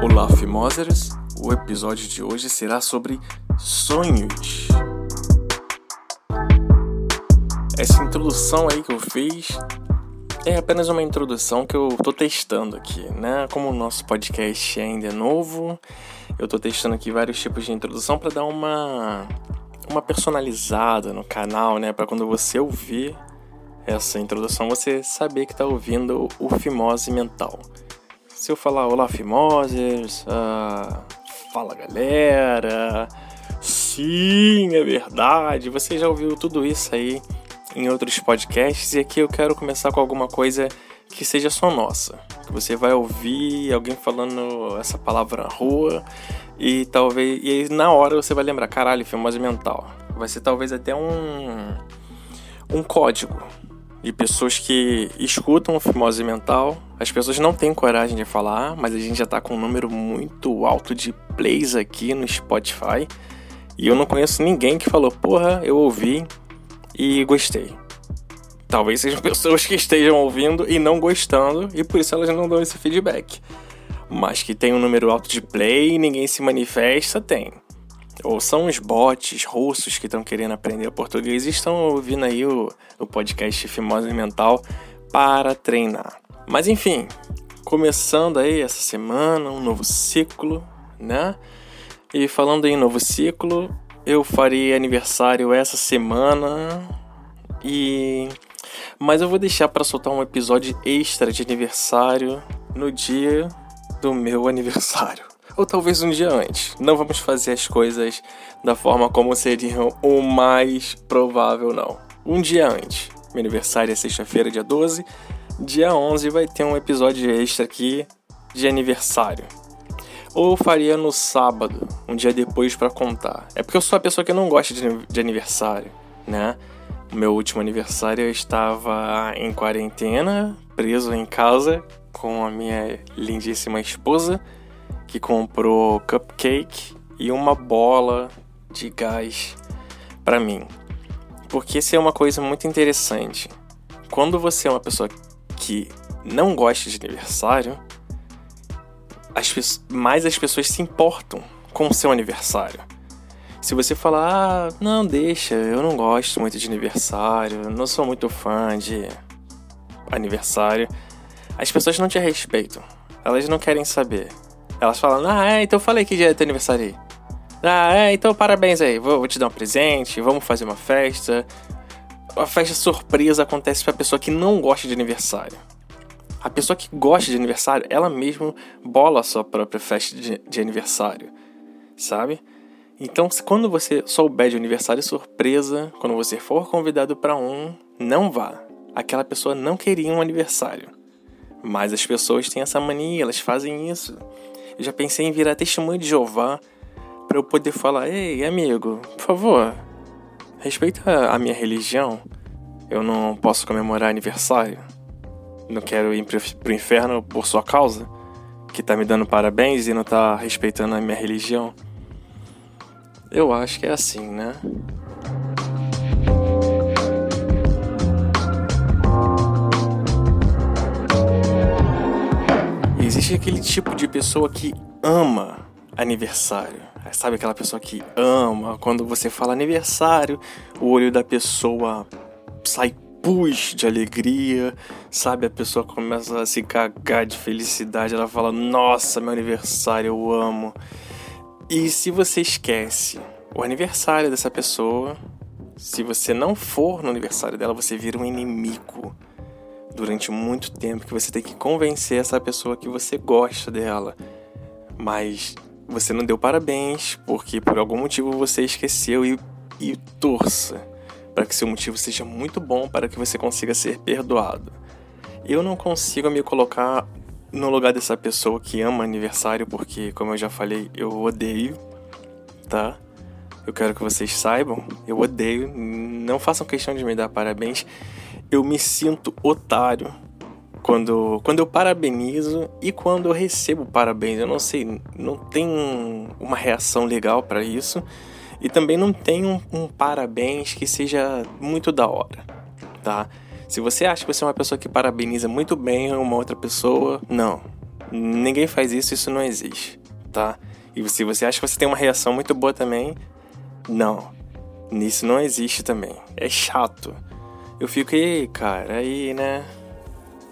Olá, Fimosers! O episódio de hoje será sobre sonhos. Essa introdução aí que eu fiz é apenas uma introdução que eu tô testando aqui, né? Como o nosso podcast ainda é novo, eu tô testando aqui vários tipos de introdução para dar uma uma personalizada no canal, né, para quando você ouvir essa introdução você saber que está ouvindo o Fimose Mental. Se eu falar olá Fimosers, uh, fala galera, sim, é verdade, você já ouviu tudo isso aí em outros podcasts e aqui eu quero começar com alguma coisa que seja só nossa. Que você vai ouvir alguém falando essa palavra na rua e talvez e aí, na hora você vai lembrar, caralho, filmose mental. Vai ser talvez até um um código de pessoas que escutam o Fimose Mental. As pessoas não têm coragem de falar, mas a gente já tá com um número muito alto de plays aqui no Spotify. E eu não conheço ninguém que falou, porra, eu ouvi e gostei. Talvez sejam pessoas que estejam ouvindo e não gostando, e por isso elas não dão esse feedback. Mas que tem um número alto de play e ninguém se manifesta, tem. Ou são os bots russos que estão querendo aprender português e estão ouvindo aí o, o podcast Fimose Mental para treinar. Mas enfim, começando aí essa semana, um novo ciclo, né? E falando em novo ciclo, eu farei aniversário essa semana e mas eu vou deixar para soltar um episódio extra de aniversário no dia do meu aniversário. Ou talvez um dia antes. Não vamos fazer as coisas da forma como seriam o mais provável, não. Um dia antes. Meu aniversário é sexta-feira, dia 12. Dia 11 vai ter um episódio extra aqui de aniversário. Ou faria no sábado, um dia depois para contar. É porque eu sou a pessoa que não gosta de aniversário, né? Meu último aniversário eu estava em quarentena, preso em casa com a minha lindíssima esposa, que comprou cupcake e uma bola de gás para mim. Porque isso é uma coisa muito interessante. Quando você é uma pessoa que não gosta de aniversário, as, mais as pessoas se importam com o seu aniversário. Se você falar, ah, não, deixa, eu não gosto muito de aniversário, não sou muito fã de aniversário, as pessoas não te respeitam. Elas não querem saber. Elas falam, ah, é, então eu falei que dia é teu aniversário aí. Ah, é, então parabéns aí, vou, vou te dar um presente, vamos fazer uma festa. A festa surpresa acontece pra pessoa que não gosta de aniversário. A pessoa que gosta de aniversário, ela mesmo bola a sua própria festa de, de aniversário, sabe? Então, quando você souber de aniversário surpresa, quando você for convidado para um, não vá. Aquela pessoa não queria um aniversário. Mas as pessoas têm essa mania, elas fazem isso. Eu já pensei em virar testemunho de Jeová para eu poder falar: "Ei, amigo, por favor, respeita a minha religião. Eu não posso comemorar aniversário." não quero ir pro inferno por sua causa, que tá me dando parabéns e não tá respeitando a minha religião. Eu acho que é assim, né? Existe aquele tipo de pessoa que ama aniversário. Sabe aquela pessoa que ama quando você fala aniversário, o olho da pessoa sai pus de alegria, sabe? A pessoa começa a se cagar de felicidade, ela fala: Nossa, meu aniversário, eu amo. E se você esquece o aniversário dessa pessoa, se você não for no aniversário dela, você vira um inimigo durante muito tempo que você tem que convencer essa pessoa que você gosta dela. Mas você não deu parabéns porque por algum motivo você esqueceu e, e torça para que seu motivo seja muito bom para que você consiga ser perdoado. Eu não consigo me colocar no lugar dessa pessoa que ama aniversário porque, como eu já falei, eu odeio, tá? Eu quero que vocês saibam, eu odeio, não façam questão de me dar parabéns. Eu me sinto otário quando, quando eu parabenizo e quando eu recebo parabéns. Eu não sei, não tem uma reação legal para isso. E também não tem um, um parabéns que seja muito da hora, tá? Se você acha que você é uma pessoa que parabeniza muito bem uma outra pessoa, não. Ninguém faz isso, isso não existe, tá? E se você acha que você tem uma reação muito boa também, não. Nisso não existe também. É chato. Eu fico, ei, cara, aí, né?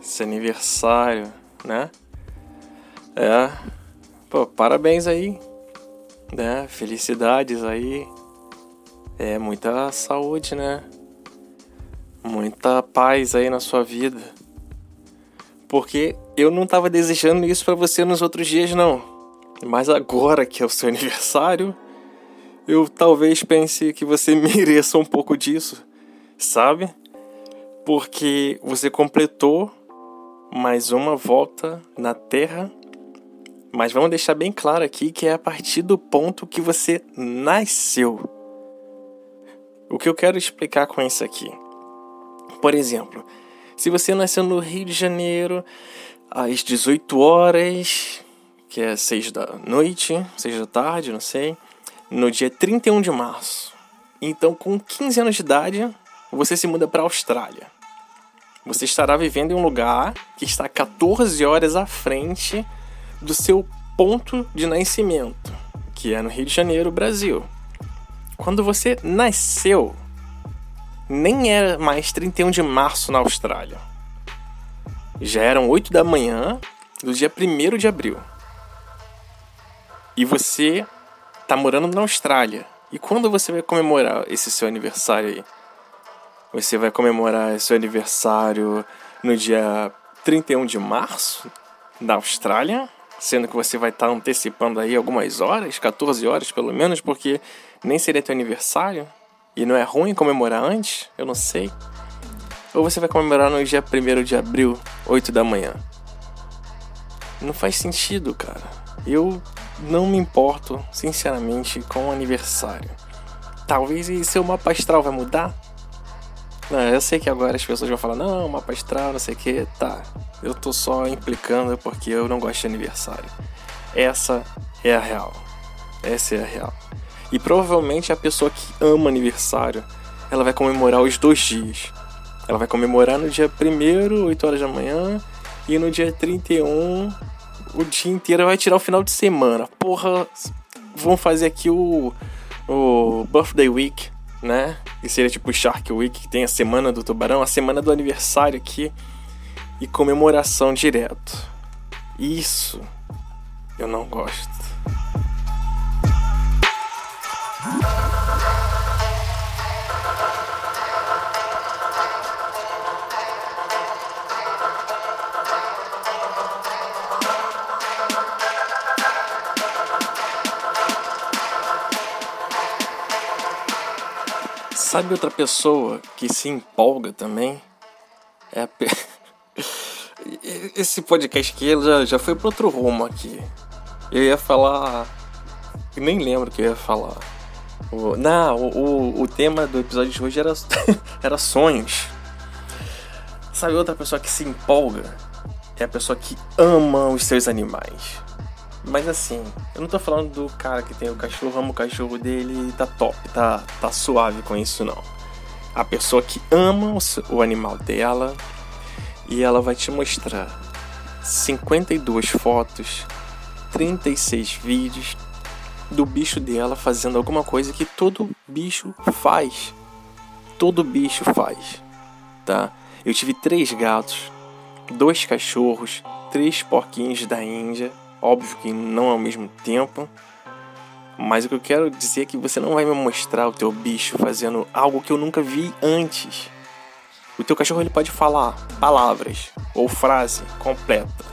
Esse aniversário, né? É. Pô, parabéns aí. Né? Felicidades aí. É, muita saúde, né? Muita paz aí na sua vida. Porque eu não tava desejando isso para você nos outros dias, não. Mas agora que é o seu aniversário, eu talvez pense que você mereça um pouco disso, sabe? Porque você completou mais uma volta na Terra. Mas vamos deixar bem claro aqui que é a partir do ponto que você nasceu. O que eu quero explicar com isso aqui? Por exemplo, se você nasceu no Rio de Janeiro às 18 horas, que é 6 da noite, 6 da tarde, não sei no dia 31 de março. Então, com 15 anos de idade, você se muda para a Austrália. Você estará vivendo em um lugar que está 14 horas à frente do seu ponto de nascimento, que é no Rio de Janeiro, Brasil. Quando você nasceu, nem era mais 31 de março na Austrália. Já eram 8 da manhã do dia 1 de abril. E você tá morando na Austrália. E quando você vai comemorar esse seu aniversário aí? Você vai comemorar seu aniversário no dia 31 de março, na Austrália, sendo que você vai estar tá antecipando aí algumas horas, 14 horas pelo menos, porque nem seria teu aniversário e não é ruim comemorar antes, eu não sei. Ou você vai comemorar no dia 1 de abril, 8 da manhã. Não faz sentido, cara. Eu não me importo, sinceramente, com o aniversário. Talvez seu mapa astral vai mudar? Não, eu sei que agora as pessoas vão falar, não, mapa astral, não sei o que, tá. Eu tô só implicando porque eu não gosto de aniversário. Essa é a real. Essa é a real. E provavelmente a pessoa que ama aniversário, ela vai comemorar os dois dias. Ela vai comemorar no dia 1 8 horas da manhã, e no dia 31, o dia inteiro vai tirar o final de semana. Porra, vamos fazer aqui o, o Birthday Week, né? Seria tipo Shark Week, que tem a semana do tubarão, a semana do aniversário aqui e comemoração direto. Isso eu não gosto. Sabe outra pessoa que se empolga também? É a. Esse podcast aqui já, já foi para outro rumo aqui. Eu ia falar. Eu nem lembro o que eu ia falar. O... Não, o, o, o tema do episódio de hoje era, era sonhos. Sabe outra pessoa que se empolga? É a pessoa que ama os seus animais. Mas assim, eu não tô falando do cara que tem o cachorro, ama o cachorro dele e tá top, tá, tá suave com isso não. A pessoa que ama o, animal dela e ela vai te mostrar 52 fotos, 36 vídeos do bicho dela fazendo alguma coisa que todo bicho faz. Todo bicho faz, tá? Eu tive três gatos, dois cachorros, três porquinhos da Índia Óbvio que não ao mesmo tempo. Mas o que eu quero dizer é que você não vai me mostrar o teu bicho fazendo algo que eu nunca vi antes. O teu cachorro ele pode falar palavras ou frase completa.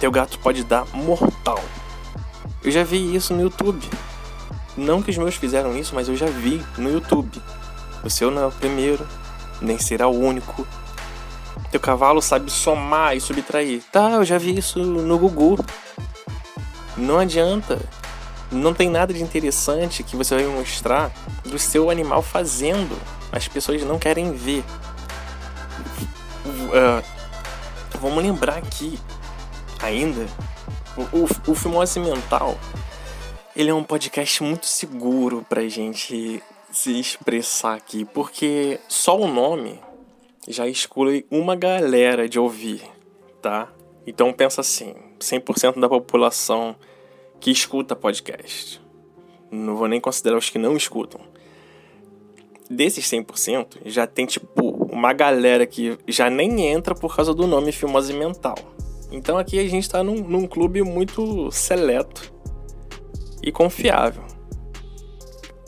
Teu gato pode dar mortal. Eu já vi isso no YouTube. Não que os meus fizeram isso, mas eu já vi no YouTube. O seu não é o primeiro, nem será o único. Teu cavalo sabe somar e subtrair. Tá, eu já vi isso no Gugu. Não adianta. Não tem nada de interessante que você vai mostrar do seu animal fazendo. As pessoas não querem ver. Uh, vamos lembrar aqui, ainda, o, o, o Fimose Mental, ele é um podcast muito seguro pra gente se expressar aqui, porque só o nome já exclui uma galera de ouvir, tá? Então pensa assim, 100% da população que escuta podcast. Não vou nem considerar os que não escutam. Desses 100%, já tem tipo uma galera que já nem entra por causa do nome Filmose Mental. Então aqui a gente está num, num clube muito seleto e confiável.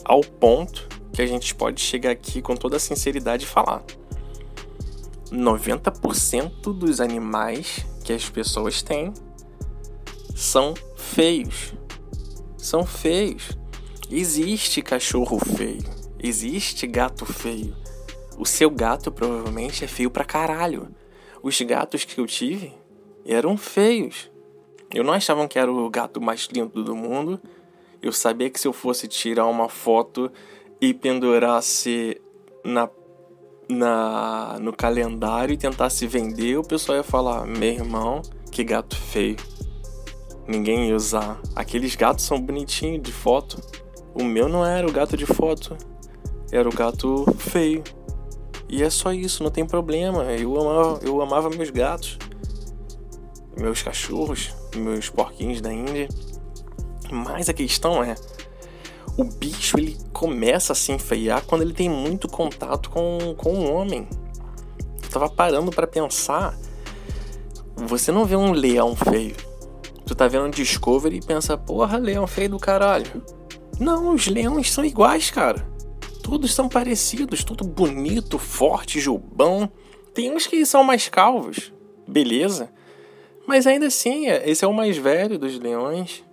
Ao ponto que a gente pode chegar aqui com toda a sinceridade e falar. 90% dos animais que as pessoas têm são feios. São feios. Existe cachorro feio. Existe gato feio. O seu gato provavelmente é feio pra caralho. Os gatos que eu tive eram feios. Eu não achava que era o gato mais lindo do mundo. Eu sabia que se eu fosse tirar uma foto e pendurasse na, na no calendário e tentasse vender, o pessoal ia falar: meu irmão, que gato feio. Ninguém ia usar. Aqueles gatos são bonitinhos de foto. O meu não era o gato de foto, era o gato feio. E é só isso, não tem problema. Eu amava, eu amava meus gatos, meus cachorros, meus porquinhos da Índia. Mas a questão é, o bicho ele começa a se enfeiar quando ele tem muito contato com, com o homem. Eu tava parando para pensar. Você não vê um leão feio. Tu tá vendo um Discovery e pensa, porra, leão feio do caralho. Não, os leões são iguais, cara. Todos são parecidos, tudo bonito, forte, jubão. Tem uns que são mais calvos, beleza. Mas ainda assim, esse é o mais velho dos leões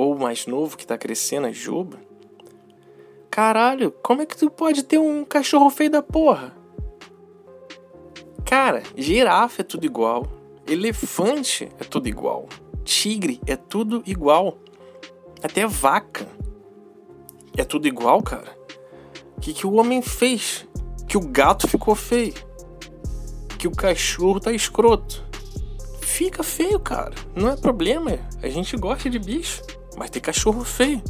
ou o mais novo que tá crescendo, a Juba. Caralho, como é que tu pode ter um cachorro feio da porra? Cara, girafa é tudo igual. Elefante é tudo igual. Tigre é tudo igual. Até vaca. É tudo igual, cara. O que, que o homem fez? Que o gato ficou feio. Que o cachorro tá escroto. Fica feio, cara. Não é problema. A gente gosta de bicho. Mas tem cachorro feio.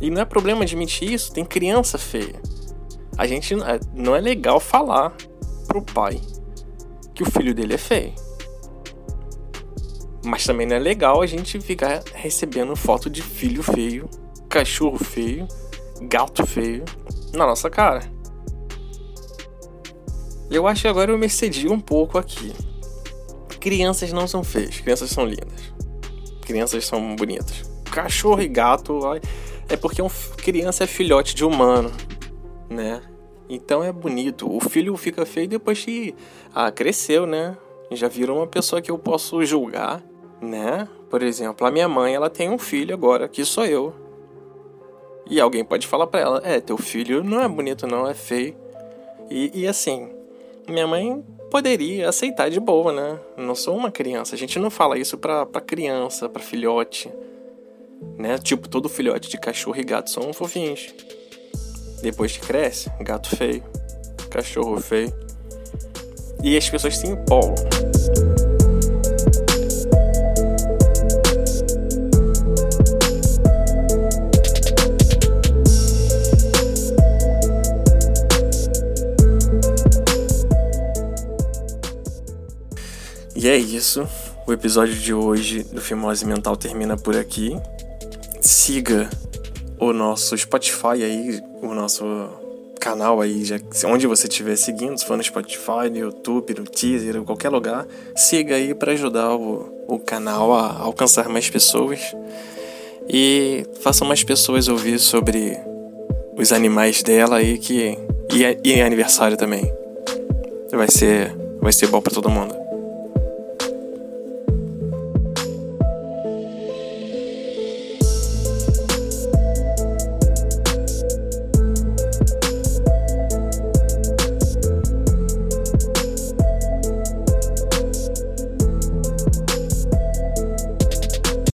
E não é problema admitir isso, tem criança feia. A gente é, não é legal falar pro pai que o filho dele é feio. Mas também não é legal a gente ficar recebendo foto de filho feio, cachorro feio, gato feio na nossa cara. Eu acho que agora eu me excedi um pouco aqui. Crianças não são feias, crianças são lindas crianças são bonitas. Cachorro e gato é porque um, criança é filhote de humano, né? Então é bonito. O filho fica feio depois que ah, cresceu, né? Já virou uma pessoa que eu posso julgar, né? Por exemplo, a minha mãe, ela tem um filho agora, que sou eu. E alguém pode falar para ela: "É, teu filho não é bonito não, é feio". E, e assim, minha mãe poderia aceitar de boa, né? Não sou uma criança. A gente não fala isso pra, pra criança, pra filhote. Né? Tipo, todo filhote de cachorro e gato são fofinhos. Depois que cresce, gato feio, cachorro feio. E as pessoas se empolgam. E é isso. O episódio de hoje do Fimose Mental termina por aqui. Siga o nosso Spotify aí, o nosso canal aí, já, onde você estiver seguindo, se for no Spotify, no YouTube, no Teaser, em qualquer lugar, siga aí para ajudar o, o canal a alcançar mais pessoas e faça mais pessoas ouvir sobre os animais dela aí que e, e aniversário também. Vai ser vai ser bom para todo mundo.